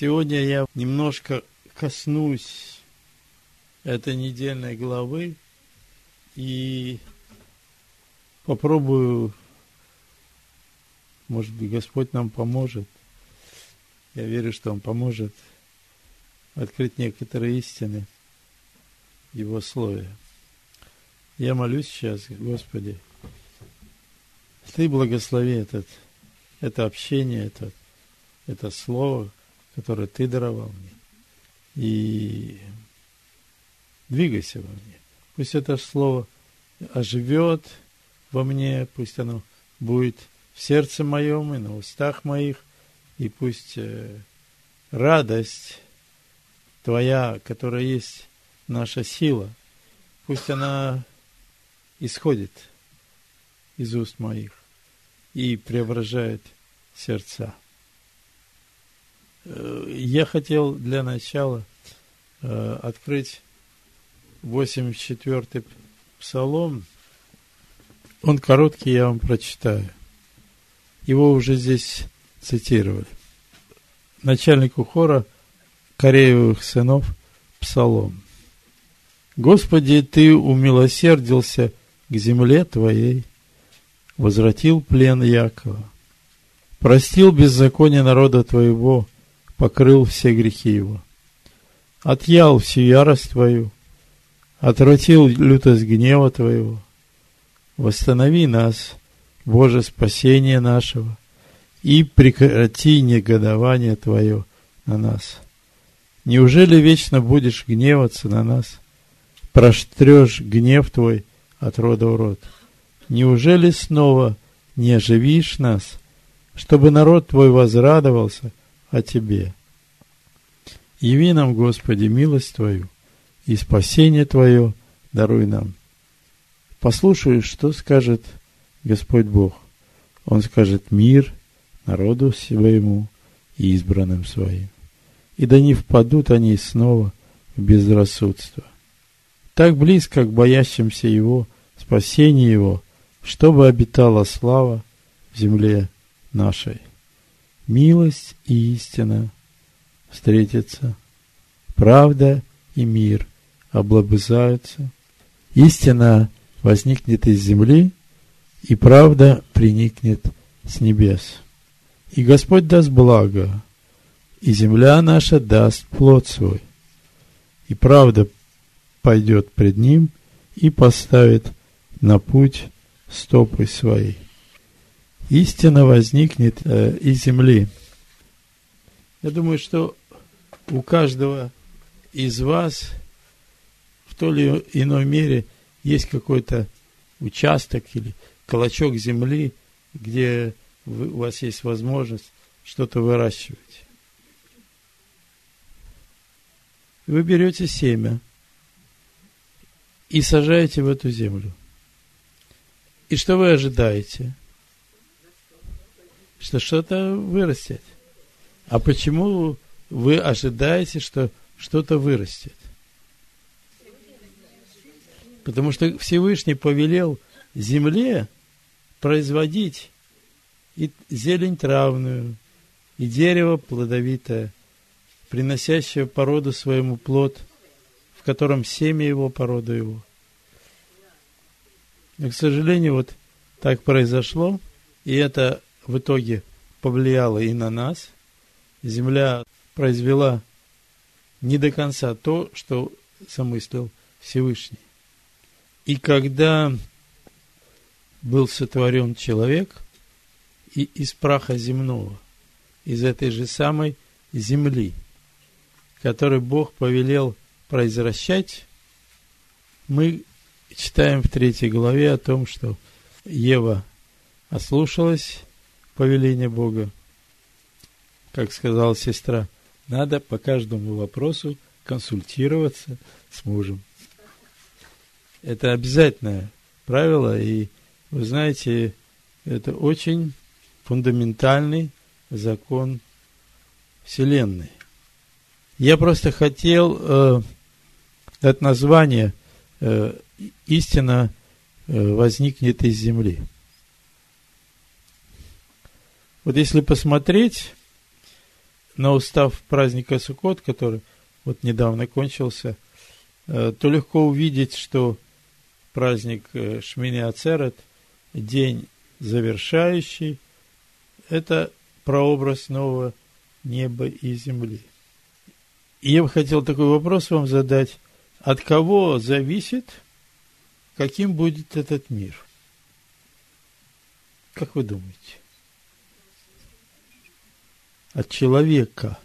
Сегодня я немножко коснусь этой недельной главы и попробую, может быть, Господь нам поможет. Я верю, что Он поможет открыть некоторые истины в Его Слове. Я молюсь сейчас, Господи, Ты благослови этот, это общение, это, это Слово, которое Ты даровал мне. И двигайся во мне. Пусть это слово оживет во мне, пусть оно будет в сердце моем и на устах моих, и пусть э, радость Твоя, которая есть наша сила, пусть она исходит из уст моих и преображает сердца. Э, я хотел для начала э, открыть 84-й псалом. Он короткий, я вам прочитаю. Его уже здесь цитировали. Начальнику хора Кореевых сынов псалом. Господи, Ты умилосердился к земле Твоей, возвратил плен Якова, простил беззаконие народа Твоего – покрыл все грехи его. Отъял всю ярость твою, отвратил лютость гнева твоего. Восстанови нас, Боже, спасение нашего, и прекрати негодование Твое на нас. Неужели вечно будешь гневаться на нас? Проштрешь гнев Твой от рода в род. Неужели снова не оживишь нас, чтобы народ Твой возрадовался о Тебе. Яви нам, Господи, милость Твою и спасение Твое даруй нам. Послушай, что скажет Господь Бог. Он скажет мир народу своему и избранным своим. И да не впадут они снова в безрассудство. Так близко к боящимся Его, спасение Его, чтобы обитала слава в земле нашей милость и истина встретятся, правда и мир облобызаются, истина возникнет из земли, и правда приникнет с небес. И Господь даст благо, и земля наша даст плод свой, и правда пойдет пред ним и поставит на путь стопы свои истина возникнет э, из земли. Я думаю, что у каждого из вас в той или иной мере есть какой-то участок или клочок земли, где вы, у вас есть возможность что-то выращивать. Вы берете семя и сажаете в эту землю. И что вы ожидаете? Что что-то вырастет. А почему вы ожидаете, что что-то вырастет? Потому что Всевышний повелел земле производить и зелень травную, и дерево плодовитое, приносящее породу своему плод, в котором семя его, породу его. Но, к сожалению, вот так произошло, и это в итоге повлияло и на нас. Земля произвела не до конца то, что замыслил Всевышний. И когда был сотворен человек, и из праха земного, из этой же самой земли, который Бог повелел произвращать, мы читаем в третьей главе о том, что Ева ослушалась повеление Бога. Как сказала сестра, надо по каждому вопросу консультироваться с мужем. Это обязательное правило, и вы знаете, это очень фундаментальный закон Вселенной. Я просто хотел э, дать название э, «Истина э, возникнет из земли». Вот если посмотреть, на устав праздника Суккот, который вот недавно кончился, э, то легко увидеть, что праздник э, Шмини Ацерет, день завершающий, это прообраз нового неба и земли. И я бы хотел такой вопрос вам задать. От кого зависит, каким будет этот мир? Как вы думаете? От человека.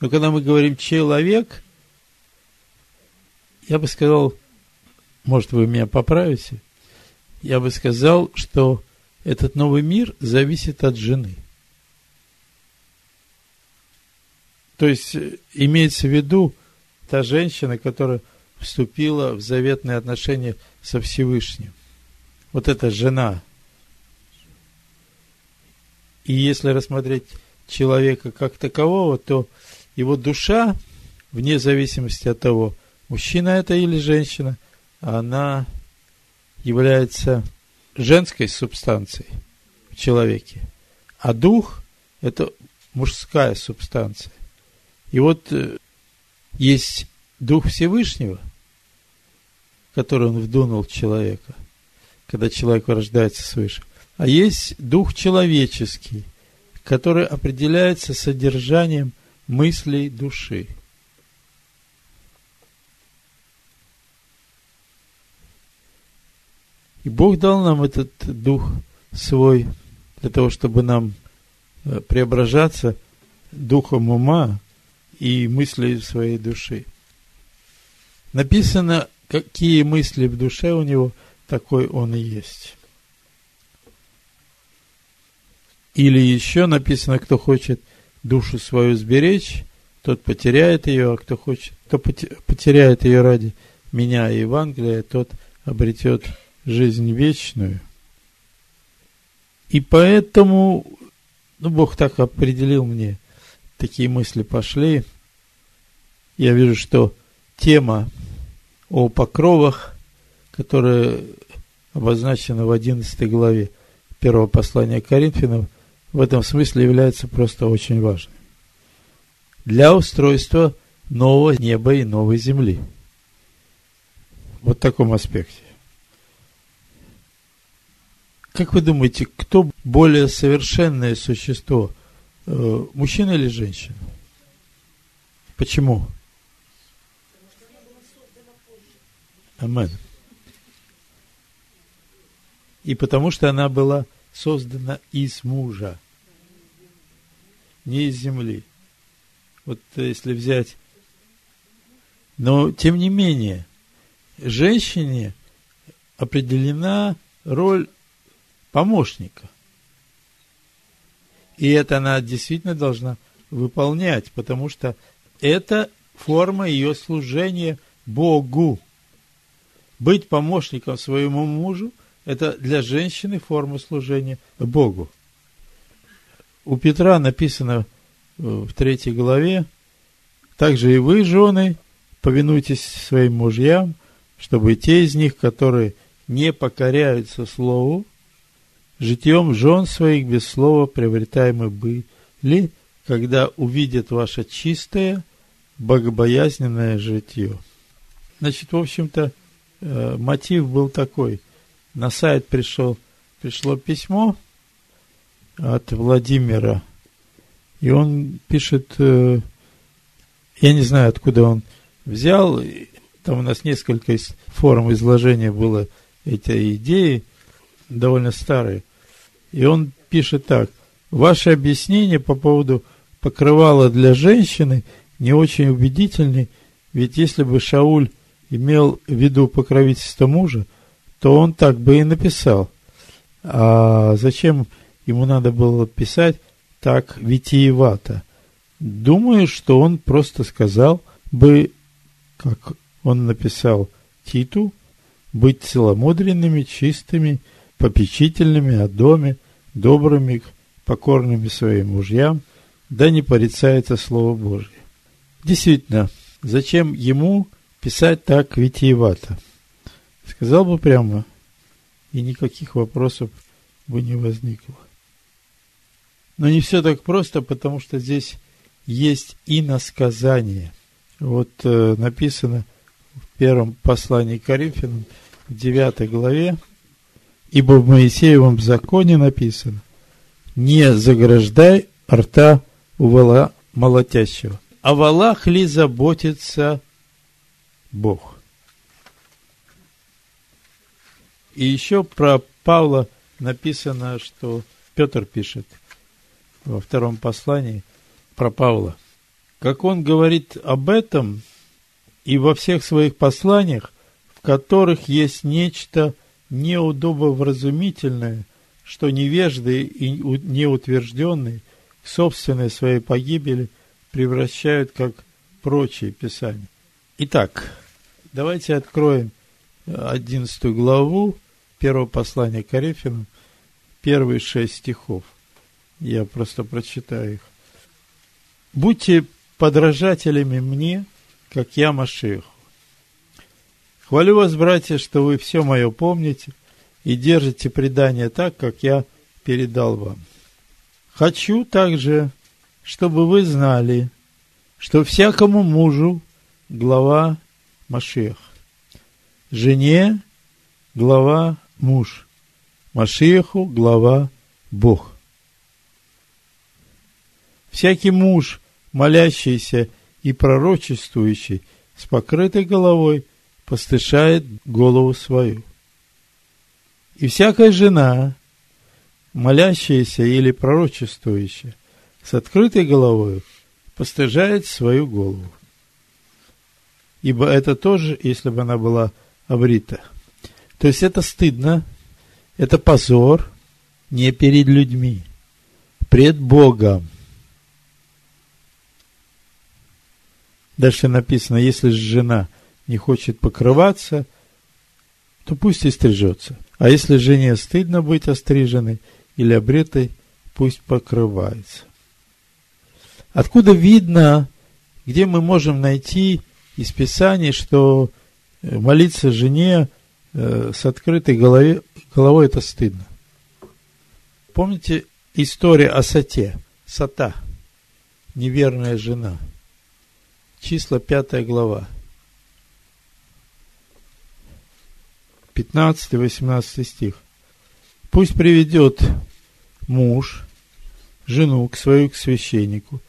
Но когда мы говорим человек, я бы сказал, может, вы меня поправите, я бы сказал, что этот новый мир зависит от жены. То есть э, имеется в виду та женщина, которая вступила в заветные отношения со Всевышним. Вот эта жена. И если рассмотреть человека как такового, то его душа, вне зависимости от того, мужчина это или женщина, она является женской субстанцией в человеке, а дух – это мужская субстанция. И вот э, есть Дух Всевышнего, который он вдунул в человека, когда человек рождается свыше. А есть Дух человеческий, который определяется содержанием мыслей души. И Бог дал нам этот дух свой для того, чтобы нам э, преображаться духом ума и мыслей своей души. Написано, какие мысли в душе у него, такой он и есть. Или еще написано, кто хочет душу свою сберечь, тот потеряет ее, а кто хочет, кто потеряет ее ради меня и Евангелия, тот обретет жизнь вечную. И поэтому, ну, Бог так определил мне, такие мысли пошли. Я вижу, что тема о покровах, которая обозначена в 11 главе первого послания Коринфянам, в этом смысле является просто очень важной. Для устройства нового неба и новой земли. Вот в таком аспекте. Как вы думаете, кто более совершенное существо, э, мужчина или женщина? Почему? Амен. И потому что она была создана из мужа, не из земли. Вот если взять... Но, тем не менее, женщине определена роль помощника. И это она действительно должна выполнять, потому что это форма ее служения Богу. Быть помощником своему мужу – это для женщины форма служения Богу. У Петра написано в третьей главе, также и вы, жены, повинуйтесь своим мужьям, чтобы те из них, которые не покоряются Слову, житьем жен своих без слова приобретаемы были, когда увидят ваше чистое, богобоязненное житье. Значит, в общем-то, э, мотив был такой. На сайт пришел, пришло письмо от Владимира, и он пишет, э, я не знаю, откуда он взял, там у нас несколько форм изложения было этой идеи, довольно старые. И он пишет так. Ваше объяснение по поводу покрывала для женщины не очень убедительны, ведь если бы Шауль имел в виду покровительство мужа, то он так бы и написал. А зачем ему надо было писать так витиевато? Думаю, что он просто сказал бы, как он написал Титу, быть целомудренными, чистыми, попечительными о доме, добрыми, покорными своим мужьям, да не порицается Слово Божье. Действительно, зачем ему писать так витиевато? Сказал бы прямо, и никаких вопросов бы не возникло. Но не все так просто, потому что здесь есть иносказание. Вот э, написано в первом послании Коринфянам, в 9 главе, ибо в Моисеевом законе написано, не заграждай рта у вала молотящего. О валах ли заботится Бог? И еще про Павла написано, что Петр пишет во втором послании про Павла. Как он говорит об этом и во всех своих посланиях, в которых есть нечто неудобовразумительное, что невежды и неутвержденные к собственной своей погибели превращают как прочие писания. Итак, давайте откроем одиннадцатую главу первого послания к Коринфянам, первые шесть стихов. Я просто прочитаю их. «Будьте подражателями мне, как я Машеху. Хвалю вас, братья, что вы все мое помните и держите предание так, как я передал вам. Хочу также, чтобы вы знали, что всякому мужу глава Машех, жене глава муж, Машеху глава Бог. Всякий муж, молящийся и пророчествующий с покрытой головой, постышает голову свою. И всякая жена, молящаяся или пророчествующая с открытой головой, постыжает свою голову. Ибо это тоже, если бы она была обрита – то есть это стыдно, это позор не перед людьми, пред Богом. Дальше написано, если же жена не хочет покрываться, то пусть и стрижется. А если жене стыдно быть остриженной или обретой, пусть покрывается. Откуда видно, где мы можем найти из Писаний, что молиться жене с открытой головой, головой это стыдно. Помните история о Сате? Сата, неверная жена. Числа пятая глава. 15-18 стих. Пусть приведет муж жену к свою к священнику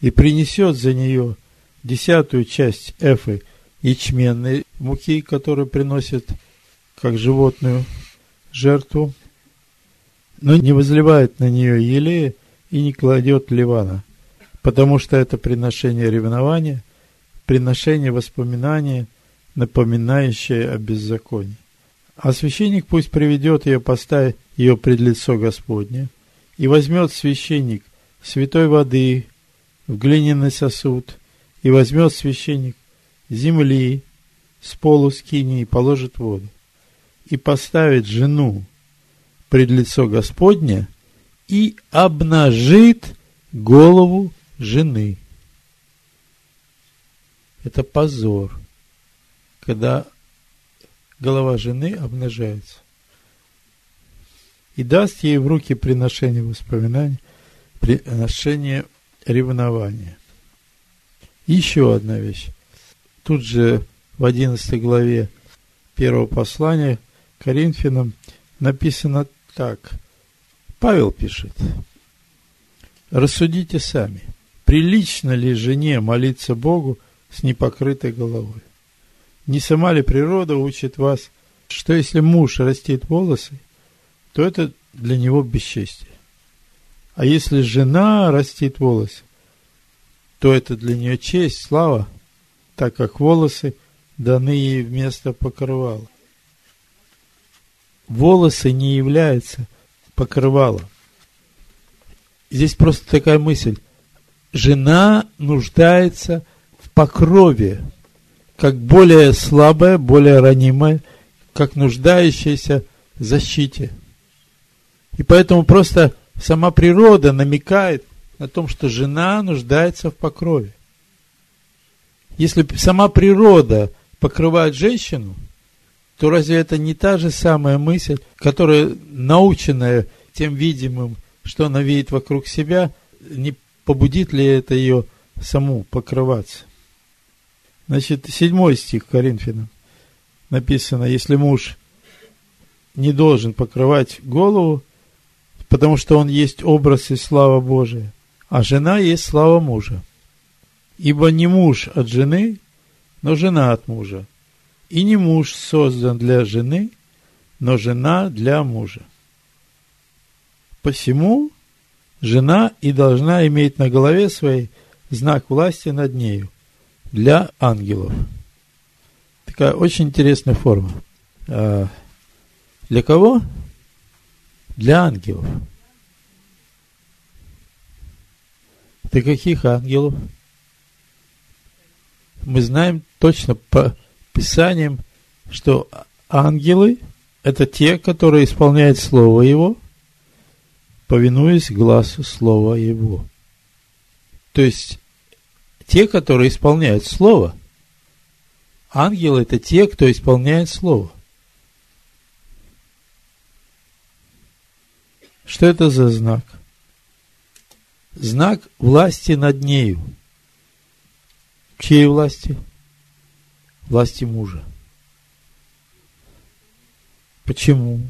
и принесет за нее десятую часть эфы ячменной муки, которую приносит как животную жертву, но не возливает на нее елея и не кладет ливана, потому что это приношение ревнования, приношение воспоминания, напоминающее о беззаконии. А священник пусть приведет ее, поставь ее пред лицо Господне, и возьмет священник святой воды в глиняный сосуд, и возьмет священник земли с полу скини и положит воду и поставит жену пред лицо Господне и обнажит голову жены. Это позор, когда голова жены обнажается. И даст ей в руки приношение воспоминаний, приношение ревнования. Еще одна вещь. Тут же в 11 главе первого послания – Коринфянам написано так. Павел пишет. Рассудите сами, прилично ли жене молиться Богу с непокрытой головой? Не сама ли природа учит вас, что если муж растит волосы, то это для него бесчестие. А если жена растит волосы, то это для нее честь, слава, так как волосы даны ей вместо покрывала волосы не являются покрывалом. Здесь просто такая мысль. Жена нуждается в покрове, как более слабая, более ранимая, как нуждающаяся в защите. И поэтому просто сама природа намекает на том, что жена нуждается в покрове. Если сама природа покрывает женщину – то разве это не та же самая мысль, которая, наученная тем видимым что она видит вокруг себя, не побудит ли это ее саму покрываться. Значит, седьмой стих Коринфянам написано, если муж не должен покрывать голову, потому что он есть образ и слава Божия, а жена есть слава мужа. Ибо не муж от жены, но жена от мужа. И не муж создан для жены, но жена для мужа. Посему жена и должна иметь на голове своей знак власти над нею для ангелов. Такая очень интересная форма. А, для кого? Для ангелов. Для каких ангелов? Мы знаем точно по Писаниям, что ангелы – это те, которые исполняют Слово Его, повинуясь глазу Слова Его. То есть, те, которые исполняют Слово. Ангелы – это те, кто исполняет Слово. Что это за знак? Знак власти над нею. Чьей власти? Власти мужа. Почему?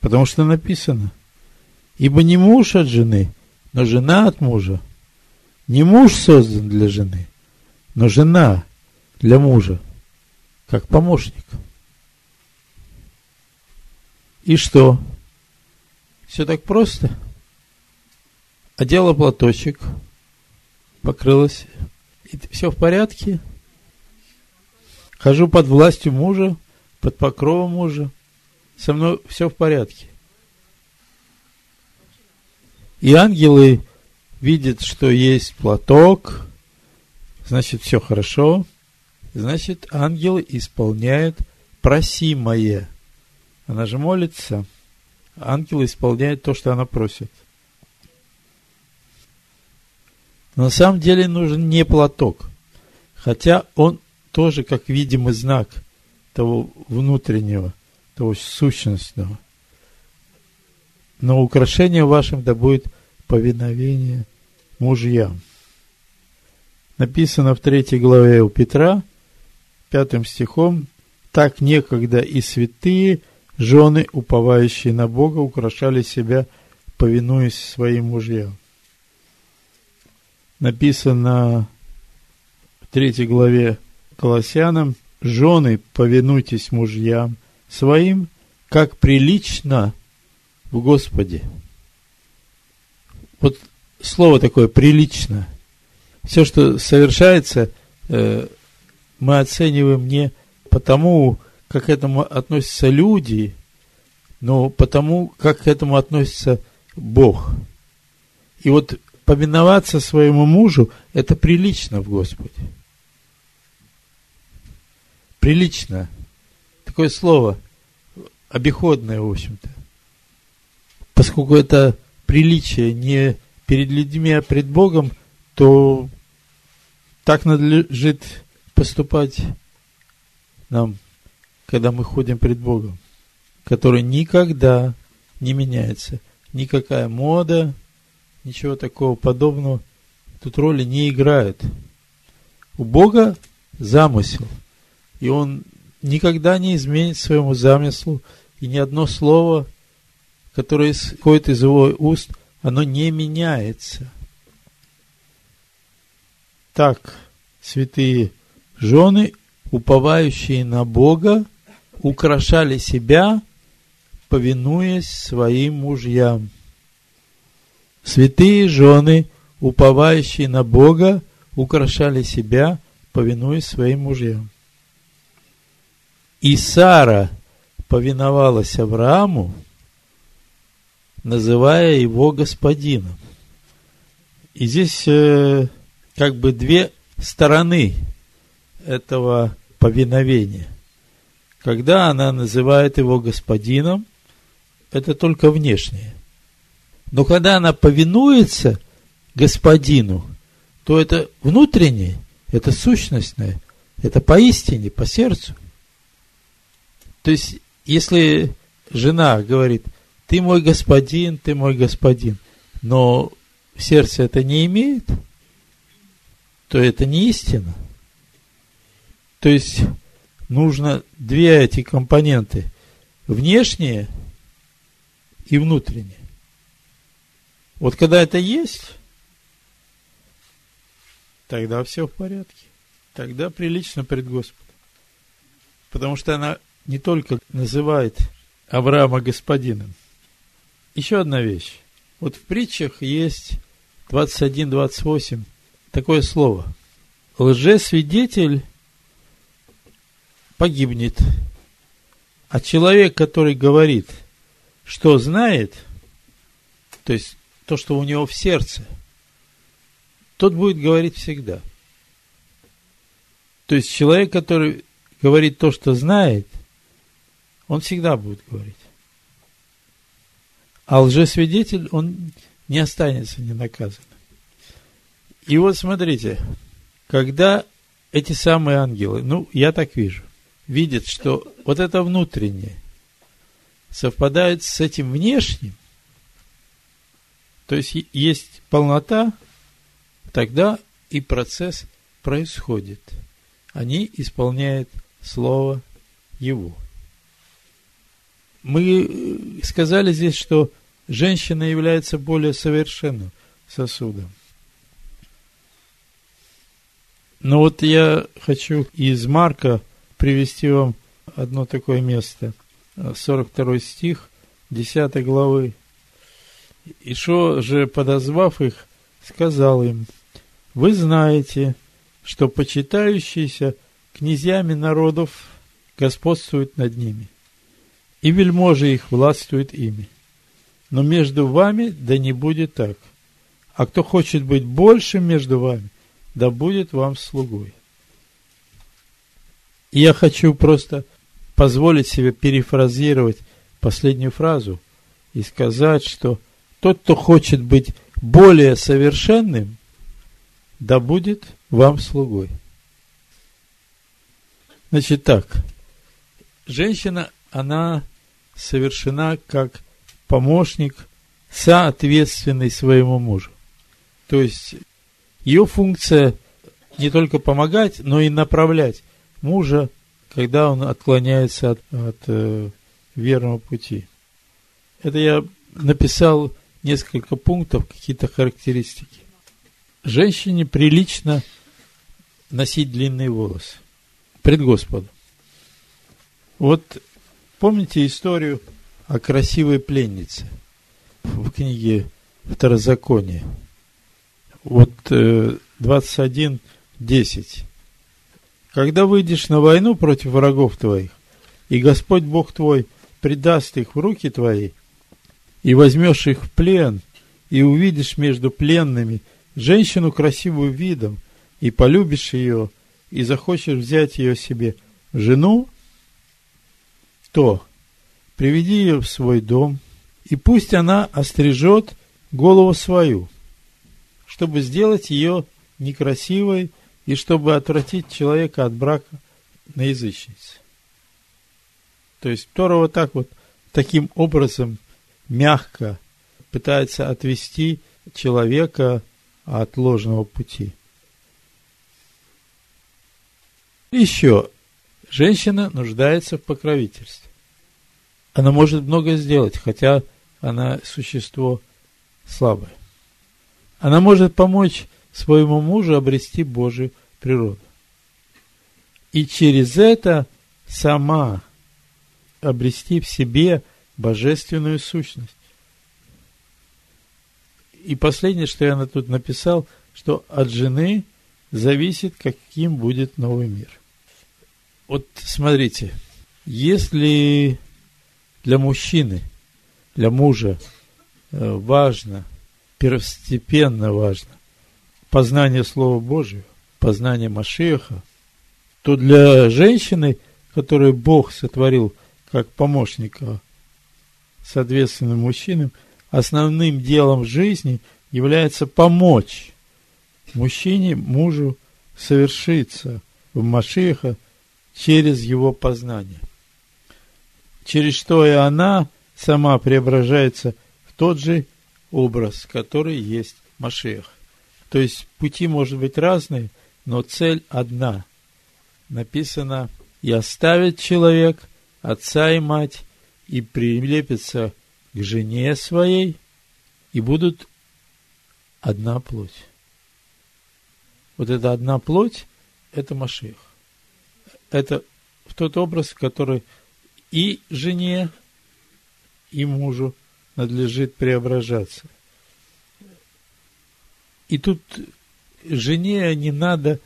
Потому что написано, ибо не муж от жены, но жена от мужа. Не муж создан для жены, но жена для мужа, как помощник. И что? Все так просто. Одела платочек, покрылась, и все в порядке. Хожу под властью мужа, под покровом мужа. Со мной все в порядке. И ангелы видят, что есть платок, значит, все хорошо. Значит, ангелы исполняют просимое. Она же молится – ангел исполняет то, что она просит. Но на самом деле нужен не платок, хотя он тоже как видимый знак того внутреннего, того сущностного. Но украшение вашим да будет повиновение мужьям. Написано в третьей главе у Петра, пятым стихом, так некогда и святые – Жены, уповающие на Бога, украшали себя, повинуясь своим мужьям. Написано в третьей главе Колоссянам, жены, повинуйтесь мужьям своим, как прилично в Господе. Вот слово такое прилично. Все, что совершается, э, мы оцениваем не потому, как к этому относятся люди, но потому, как к этому относится Бог. И вот повиноваться своему мужу – это прилично в Господе. Прилично. Такое слово обиходное, в общем-то. Поскольку это приличие не перед людьми, а пред Богом, то так надлежит поступать нам когда мы ходим пред Богом, который никогда не меняется. Никакая мода, ничего такого подобного тут роли не играет. У Бога замысел, и Он никогда не изменит своему замыслу, и ни одно слово, которое исходит из его уст, оно не меняется. Так, святые жены, уповающие на Бога, украшали себя, повинуясь своим мужьям. Святые жены, уповающие на Бога, украшали себя, повинуясь своим мужьям. И Сара повиновалась Аврааму, называя его господином. И здесь э, как бы две стороны этого повиновения. Когда она называет его господином, это только внешнее. Но когда она повинуется господину, то это внутреннее, это сущностное, это поистине, по сердцу. То есть, если жена говорит, ты мой господин, ты мой господин, но сердце это не имеет, то это не истина. То есть нужно две эти компоненты, внешние и внутренние. Вот когда это есть, тогда все в порядке. Тогда прилично пред Господом. Потому что она не только называет Авраама господином. Еще одна вещь. Вот в притчах есть 21-28 такое слово. Лжесвидетель погибнет, а человек, который говорит, что знает, то есть то, что у него в сердце, тот будет говорить всегда. То есть человек, который говорит то, что знает, он всегда будет говорить. А лжесвидетель, он не останется ненаказанным. И вот смотрите, когда эти самые ангелы, ну, я так вижу, видят, что вот это внутреннее совпадает с этим внешним, то есть есть полнота, тогда и процесс происходит. Они исполняют Слово Его. Мы сказали здесь, что женщина является более совершенным сосудом. Но вот я хочу из Марка привести вам одно такое место. 42 стих 10 главы и что же, подозвав их, сказал им, «Вы знаете, что почитающиеся князьями народов господствуют над ними, и вельможи их властвуют ими. Но между вами да не будет так. А кто хочет быть большим между вами, да будет вам слугой». И я хочу просто позволить себе перефразировать последнюю фразу и сказать, что – тот, кто хочет быть более совершенным, да будет вам слугой. Значит так, женщина, она совершена как помощник, соответственный своему мужу. То есть ее функция не только помогать, но и направлять мужа, когда он отклоняется от, от э, верного пути. Это я написал несколько пунктов, какие-то характеристики. Женщине прилично носить длинные волосы пред Господом. Вот помните историю о красивой пленнице в книге Второзаконие? Вот 21.10. Э, Когда выйдешь на войну против врагов твоих, и Господь Бог твой предаст их в руки твои – и возьмешь их в плен, и увидишь между пленными женщину красивую видом, и полюбишь ее, и захочешь взять ее себе жену, то приведи ее в свой дом, и пусть она острижет голову свою, чтобы сделать ее некрасивой и чтобы отвратить человека от брака на язычнице. То есть Тора вот так вот, таким образом мягко пытается отвести человека от ложного пути. Еще, женщина нуждается в покровительстве. Она может много сделать, хотя она существо слабое. Она может помочь своему мужу обрести Божию природу. И через это сама обрести в себе божественную сущность. И последнее, что я тут написал, что от жены зависит, каким будет новый мир. Вот смотрите, если для мужчины, для мужа э, важно, первостепенно важно познание Слова Божьего, познание Машеха, то для женщины, которую Бог сотворил как помощника соответственным мужчинам, основным делом жизни является помочь мужчине, мужу совершиться в Машиха через его познание. Через что и она сама преображается в тот же образ, который есть Машех. То есть пути может быть разные, но цель одна. Написано, и оставит человек отца и мать, и прилепится к жене своей, и будут одна плоть. Вот эта одна плоть – это Машех. Это тот образ, который и жене, и мужу надлежит преображаться. И тут жене не надо,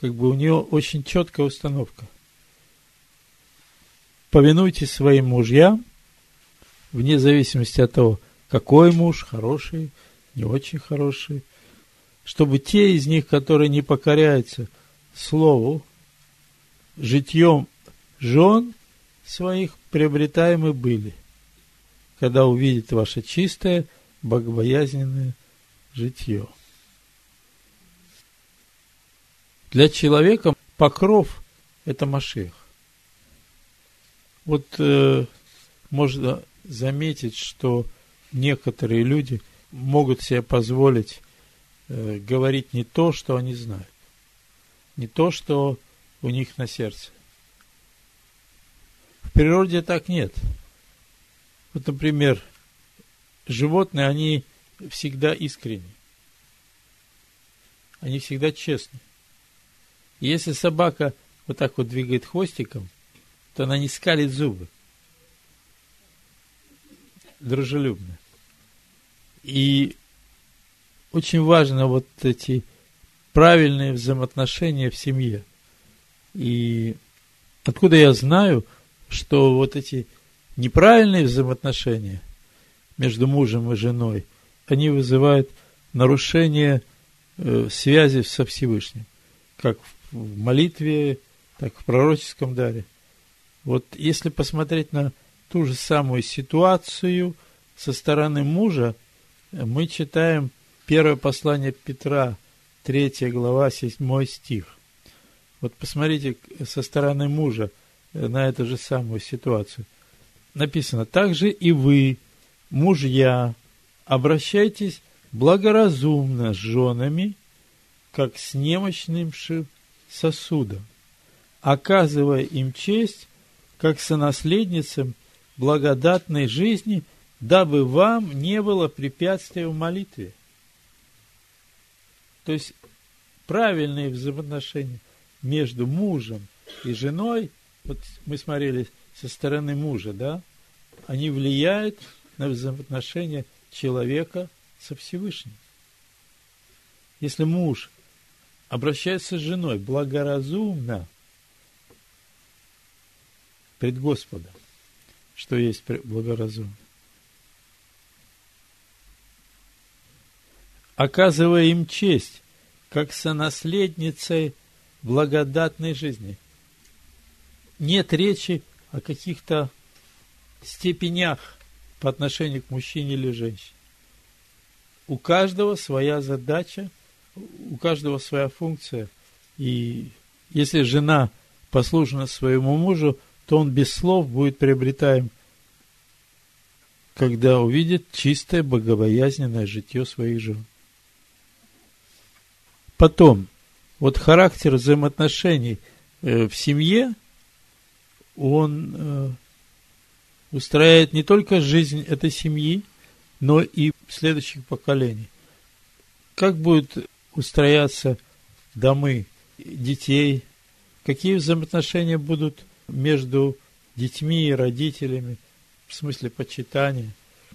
как бы у нее очень четкая установка. Повинуйтесь своим мужьям, вне зависимости от того, какой муж, хороший, не очень хороший, чтобы те из них, которые не покоряются слову, житьем жен своих приобретаемы были, когда увидит ваше чистое, богобоязненное житье. Для человека покров – это Машех. Вот э, можно заметить, что некоторые люди могут себе позволить э, говорить не то, что они знают, не то, что у них на сердце. В природе так нет. Вот, например, животные, они всегда искренни. Они всегда честны. И если собака вот так вот двигает хвостиком, то она не скалит зубы. Дружелюбно. И очень важно вот эти правильные взаимоотношения в семье. И откуда я знаю, что вот эти неправильные взаимоотношения между мужем и женой, они вызывают нарушение э, связи со Всевышним, как в молитве, так в пророческом даре. Вот если посмотреть на ту же самую ситуацию со стороны мужа, мы читаем первое послание Петра, 3 глава, 7 стих. Вот посмотрите со стороны мужа на эту же самую ситуацию. Написано, также и вы, мужья, обращайтесь благоразумно с женами, как с немощным сосудом, оказывая им честь, как сонаследницам благодатной жизни, дабы вам не было препятствия в молитве. То есть правильные взаимоотношения между мужем и женой, вот мы смотрели со стороны мужа, да, они влияют на взаимоотношения человека со Всевышним. Если муж обращается с женой благоразумно пред Господом, что есть благоразумно, оказывая им честь, как сонаследницей благодатной жизни. Нет речи о каких-то степенях по отношению к мужчине или женщине. У каждого своя задача, у каждого своя функция. И если жена послушна своему мужу, то он без слов будет приобретаем, когда увидит чистое, богобоязненное житье своих жен. Потом, вот характер взаимоотношений э, в семье, он э, устраивает не только жизнь этой семьи, но и следующих поколений. Как будут устрояться домы детей, какие взаимоотношения будут между детьми и родителями, в смысле почитания.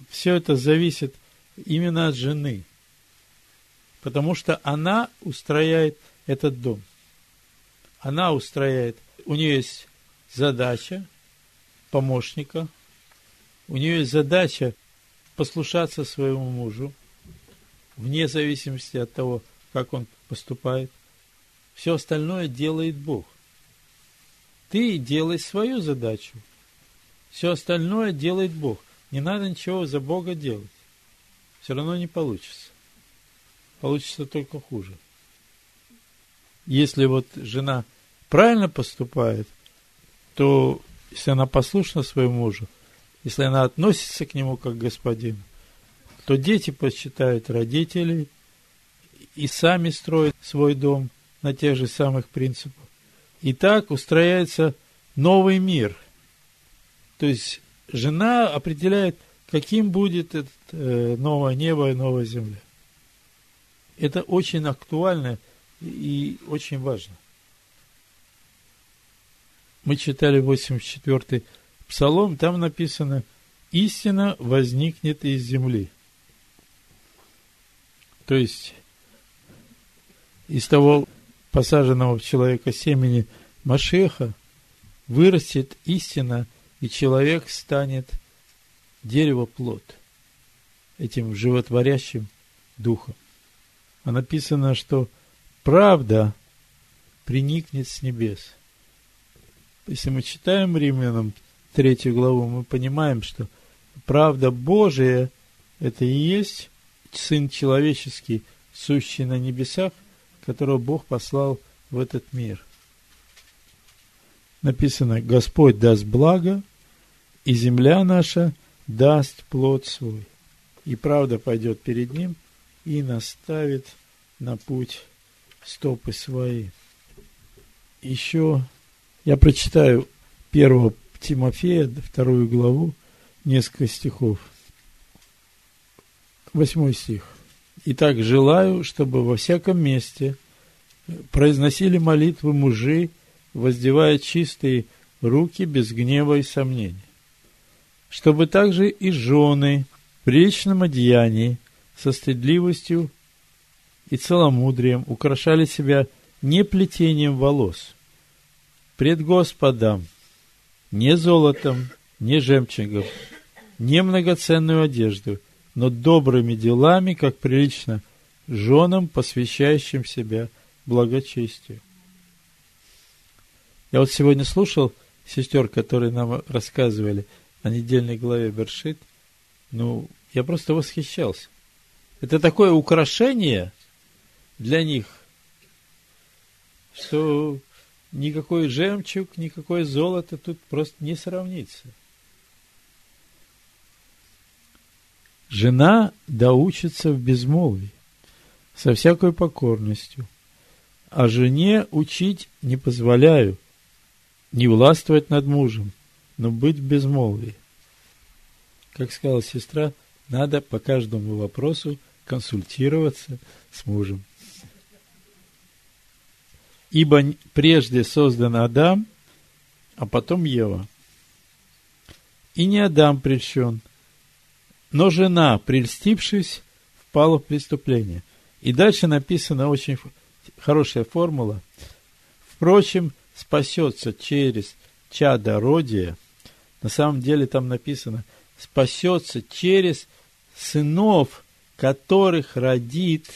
Все это зависит именно от жены – потому что она устрояет этот дом. Она устрояет, у нее есть задача помощника, у нее есть задача послушаться своему мужу, вне зависимости от того, как он поступает. Все остальное делает Бог. Ты делай свою задачу. Все остальное делает Бог. Не надо ничего за Бога делать. Все равно не получится получится только хуже. Если вот жена правильно поступает, то если она послушна своему мужу, если она относится к нему как к господину, то дети почитают родителей и сами строят свой дом на тех же самых принципах. И так устрояется новый мир. То есть жена определяет, каким будет это э, новое небо и новая земля. Это очень актуально и очень важно. Мы читали 84-й псалом, там написано «Истина возникнет из земли». То есть, из того посаженного в человека семени Машеха вырастет истина, и человек станет дерево плод этим животворящим духом. А написано, что правда приникнет с небес. Если мы читаем Римлянам третью главу, мы понимаем, что правда Божия – это и есть Сын человеческий, сущий на небесах, которого Бог послал в этот мир. Написано, Господь даст благо, и земля наша даст плод свой. И правда пойдет перед ним и наставит на путь стопы свои. Еще я прочитаю первого Тимофея, вторую главу, несколько стихов. Восьмой стих. Итак, желаю, чтобы во всяком месте произносили молитвы мужи, воздевая чистые руки без гнева и сомнений. Чтобы также и жены в приличном одеянии со стыдливостью и целомудрием украшали себя не плетением волос, пред Господом, не золотом, не жемчугом, не многоценную одежду, но добрыми делами, как прилично женам, посвящающим себя благочестию. Я вот сегодня слушал сестер, которые нам рассказывали о недельной главе Бершит. Ну, я просто восхищался. Это такое украшение для них, что никакой жемчуг, никакое золото тут просто не сравнится. Жена доучится в безмолвии, со всякой покорностью, а жене учить не позволяю, не властвовать над мужем, но быть в безмолвии. Как сказала сестра, надо по каждому вопросу консультироваться с мужем. Ибо прежде создан Адам, а потом Ева. И не Адам прельщен, но жена, прельстившись, впала в преступление. И дальше написана очень хорошая формула. Впрочем, спасется через чадородие. На самом деле там написано, спасется через сынов, которых родит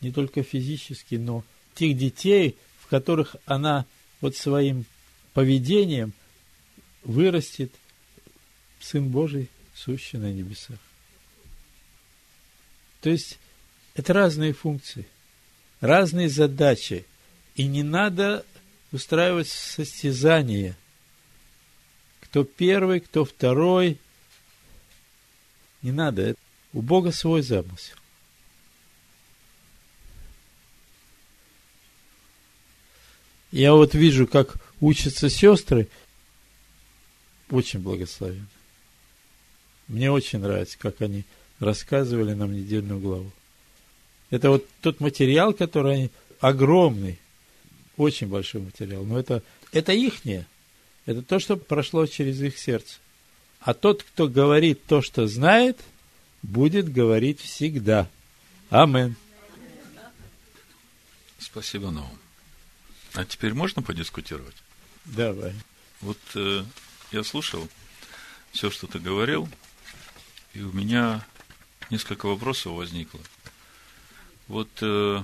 не только физически, но тех детей, в которых она вот своим поведением вырастет Сын Божий, сущий на небесах. То есть это разные функции, разные задачи. И не надо устраивать состязания. Кто первый, кто второй. Не надо. У Бога свой замысел. Я вот вижу, как учатся сестры, очень благословен. Мне очень нравится, как они рассказывали нам недельную главу. Это вот тот материал, который они огромный, очень большой материал, но это, это ихнее. Это то, что прошло через их сердце. А тот, кто говорит то, что знает, будет говорить всегда. Амен. Спасибо, Наум. А теперь можно подискутировать? Давай. Вот э, я слушал все, что ты говорил, и у меня несколько вопросов возникло. Вот э,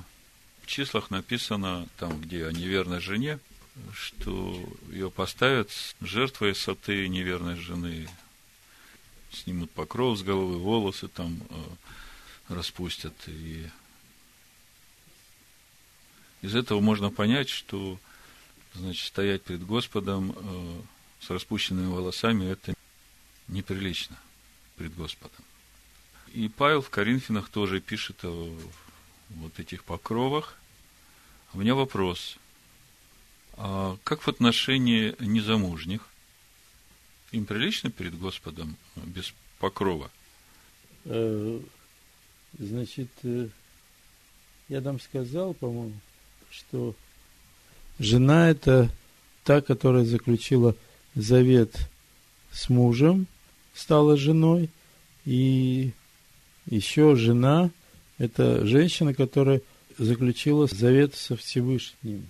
в числах написано, там, где о неверной жене, что ее поставят жертвой соты неверной жены, снимут покров с головы, волосы там э, распустят. И из этого можно понять, что значит, стоять пред Господом э, с распущенными волосами – это неприлично пред Господом. И Павел в Коринфянах тоже пишет о вот этих покровах. У меня вопрос. А как в отношении незамужних? Им прилично перед Господом без покрова? Э, значит, э, я там сказал, по-моему, что жена это та, которая заключила завет с мужем, стала женой, и еще жена – это женщина, которая заключила завет со Всевышним.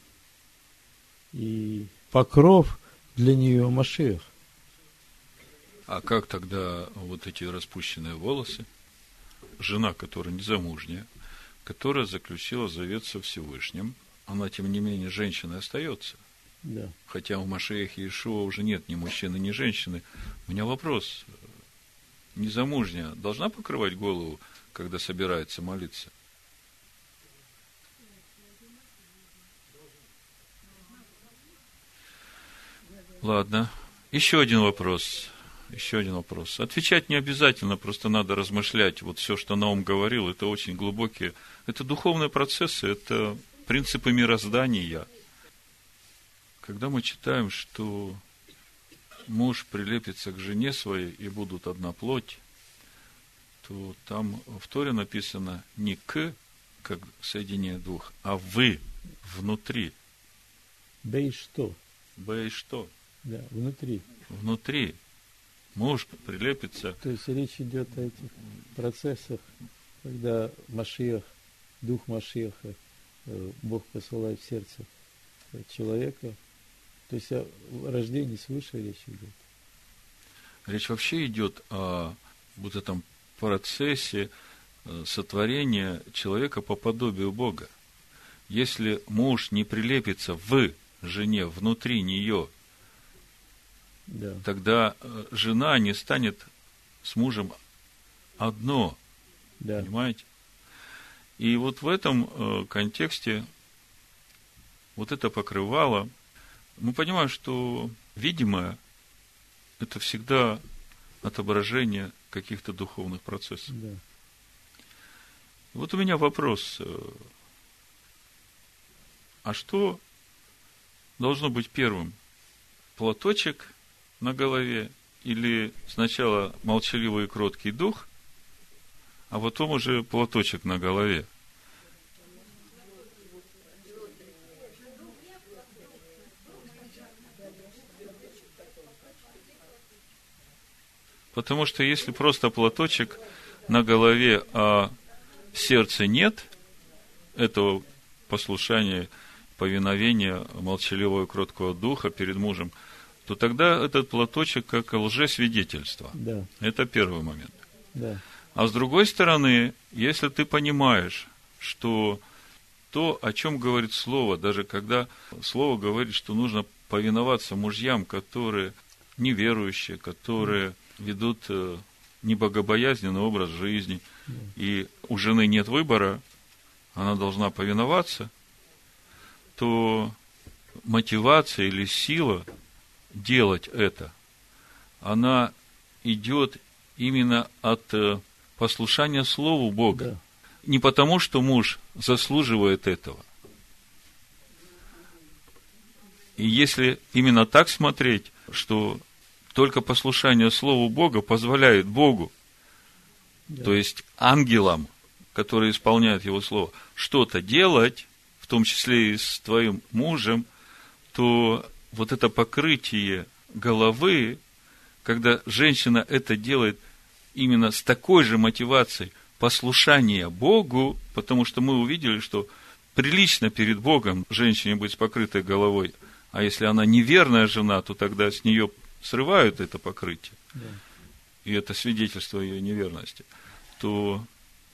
И покров для нее Машех. А как тогда вот эти распущенные волосы? Жена, которая незамужняя, которая заключила завет со Всевышним, она, тем не менее, женщиной остается. Да. Хотя у Машеях Иешуа уже нет ни мужчины, ни женщины. У меня вопрос. Незамужняя должна покрывать голову, когда собирается молиться? Ладно. Еще один вопрос. Еще один вопрос. Отвечать не обязательно, просто надо размышлять. Вот все, что Наум говорил, это очень глубокие, это духовные процессы, это принципы мироздания. Когда мы читаем, что муж прилепится к жене своей и будут одна плоть, то там в Торе написано не к, как соединение двух, а вы внутри. Да и что? Б и что? Да, внутри. Внутри. Муж прилепится. То есть речь идет о этих процессах, когда Машиах, дух Машиаха, Бог посылает в сердце человека. То есть о рождении свыше речь идет. Речь вообще идет о вот этом процессе э, сотворения человека по подобию Бога. Если муж не прилепится в жене, внутри нее, да. тогда э, жена не станет с мужем одно. Да. Понимаете? И вот в этом э, контексте вот это покрывало, мы понимаем, что видимое – это всегда отображение каких-то духовных процессов. Да. Вот у меня вопрос. Э, а что должно быть первым? Платочек на голове или сначала молчаливый и кроткий дух, а потом уже платочек на голове? Потому что если просто платочек на голове, а сердца нет этого послушания, повиновения молчаливого и кроткого духа перед мужем, то тогда этот платочек как лжесвидетельство. Да. Это первый момент. Да. А с другой стороны, если ты понимаешь, что то, о чем говорит Слово, даже когда Слово говорит, что нужно повиноваться мужьям, которые неверующие, которые ведут э, небогобоязненный образ жизни, и у жены нет выбора, она должна повиноваться, то мотивация или сила делать это, она идет именно от послушания Слову Бога. Да. Не потому, что муж заслуживает этого. И если именно так смотреть, что только послушание Слову Бога позволяет Богу, Да. то есть ангелам, которые исполняют Его Слово, что-то делать, в том числе и с твоим мужем, то вот это покрытие головы, когда женщина это делает именно с такой же мотивацией послушания Богу, потому что мы увидели, что прилично перед Богом женщине быть с покрытой головой, а если она неверная жена, то тогда с нее срывают это покрытие, Да. и это свидетельство ее неверности, то,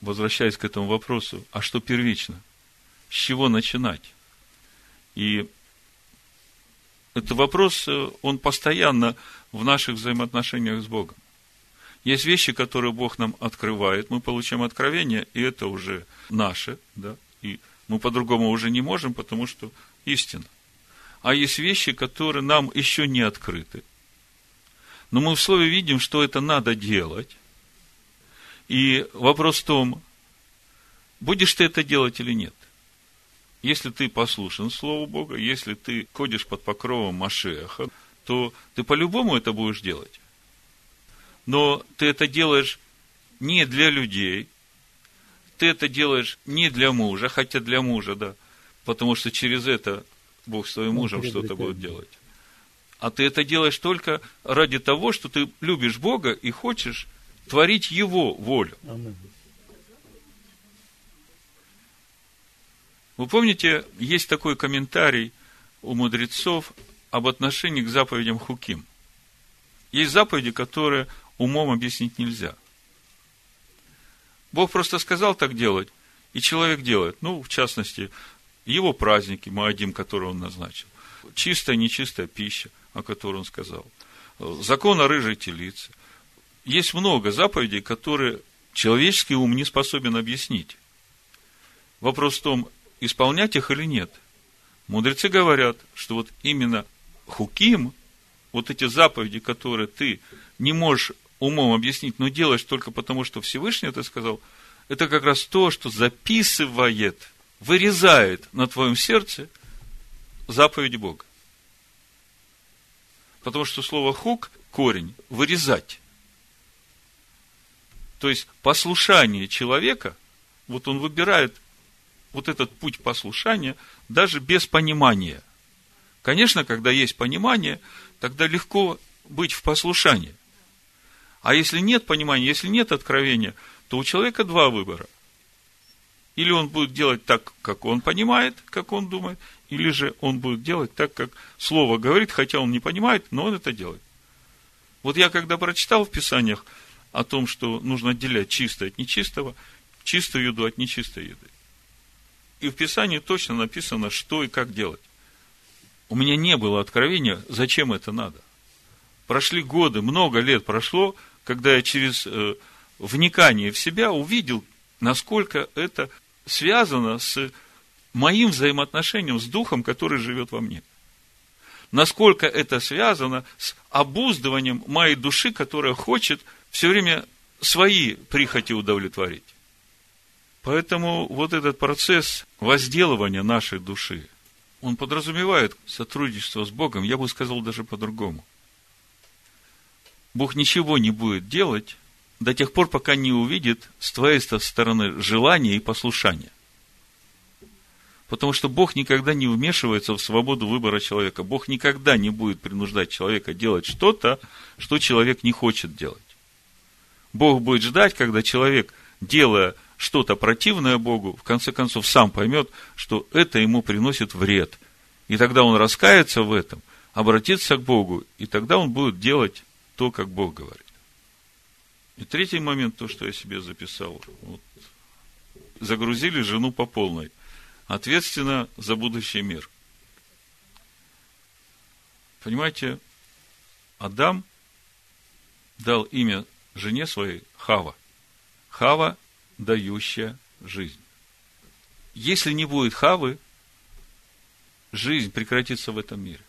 возвращаясь к этому вопросу, а что первично? С чего начинать? И это вопрос, э, он постоянно в наших взаимоотношениях с Богом. Есть вещи, которые Бог нам открывает, мы получаем откровение, и это уже наше, да, и мы по-другому уже не можем, потому что истина. А есть вещи, которые нам еще не открыты. Но мы в слове видим, что это надо делать. И вопрос в том, будешь ты это делать или нет. Если ты послушен Слову Бога, если ты ходишь под покровом Машеха, то ты по-любому это будешь делать. Но ты это делаешь не для людей, ты это делаешь не для мужа, хотя для мужа, да, потому что через это Бог с твоим мужем что-то будет делать. А ты это делаешь только ради того, что ты любишь Бога и хочешь творить Его волю. Вы помните, есть такой комментарий у мудрецов об отношении к заповедям Хуким. Есть заповеди, которые умом объяснить нельзя. Бог просто сказал так делать, и человек делает. Ну, в частности, его праздники, Маадим, которые он назначил. Чистая, нечистая пища, о которой он сказал. Закон о рыжей телице. Есть много заповедей, которые человеческий ум не способен объяснить. Вопрос в том, исполнять их или нет. Мудрецы говорят, что вот именно хуким, вот эти заповеди, которые ты не можешь умом объяснить, но делаешь только потому, что Всевышний это сказал, это как раз то, что записывает, вырезает на твоем сердце заповеди Бога. Потому что слово хук, корень, вырезать. То есть послушание человека, вот он выбирает вот этот путь послушания даже без понимания. Конечно, когда есть понимание, тогда легко быть в послушании. А если нет понимания, если нет откровения, то у человека два выбора. Или он будет делать так, как он понимает, как он думает, или же он будет делать так, как Слово говорит, хотя он не понимает, но он это делает. Вот я когда прочитал в Писаниях о том, что нужно отделять чистое от нечистого, чистую еду от нечистой еды. И в Писании точно написано, что и как делать. У меня не было откровения, зачем это надо. Прошли годы, много лет прошло, когда я через э, вникание в себя увидел, насколько это связано с моим взаимоотношением с Духом, который живет во мне. Насколько это связано с обуздыванием моей души, которая хочет все время свои прихоти удовлетворить. Поэтому вот этот процесс возделывания нашей души, он подразумевает сотрудничество с Богом, я бы сказал даже по-другому. Бог ничего не будет делать до тех пор, пока не увидит с твоей стороны желания и послушания. Потому что Бог никогда не вмешивается в свободу выбора человека. Бог никогда не будет принуждать человека делать что-то, что человек не хочет делать. Бог будет ждать, когда человек, делая что-то противное Богу, в конце концов сам поймет, что это ему приносит вред. И тогда он раскается в этом, обратится к Богу, и тогда он будет делать то, как Бог говорит. И третий момент, то, что я себе записал. Вот, загрузили жену по полной. Ответственно за будущий мир. Понимаете, Адам дал имя жене своей Хава. Хава, дающая жизнь. Если не будет Хавы, жизнь прекратится в этом мире.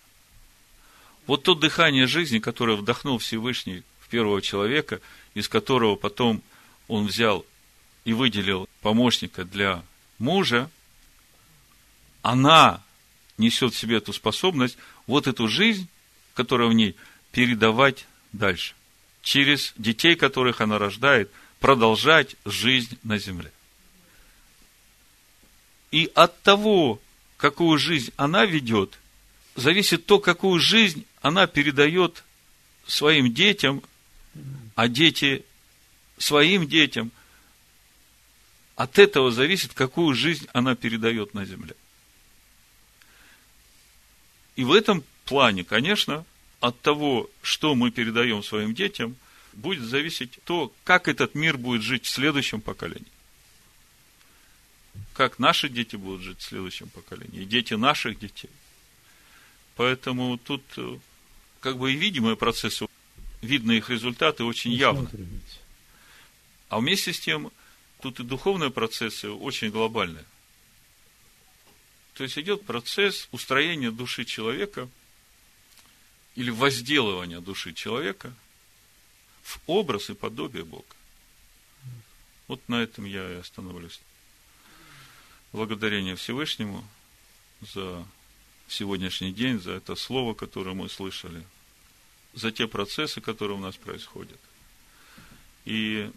Вот то дыхание жизни, которое вдохнул Всевышний в первого человека, из которого потом он взял и выделил помощника для мужа, она несет в себе эту способность, вот эту жизнь, которая в ней, передавать дальше. Через детей, которых она рождает, продолжать жизнь на земле. И от того, какую жизнь она ведет, зависит то, какую жизнь она передает своим детям, а дети своим детям. От этого зависит, какую жизнь она передает на земле. И в этом плане, конечно, от того, что мы передаем своим детям, будет зависеть то, как этот мир будет жить в следующем поколении. Как наши дети будут жить в следующем поколении, и дети наших детей. Поэтому тут э, как бы и видимые процессы, видны их результаты очень явно. А вместе с тем, тут и духовные процессы очень глобальные. То есть идет процесс устроения души человека или возделывания души человека в образ и подобие Бога. Вот на этом я и остановлюсь. Благодарение Всевышнему за сегодняшний день, за это слово, которое мы слышали, за те процессы, которые у нас происходят. И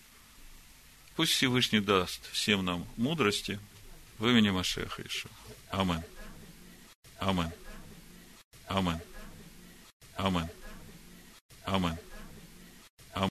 пусть Всевышний даст всем нам мудрости в имени Машеха Ишу. Амин. Амин. Амин. Амин. Амин.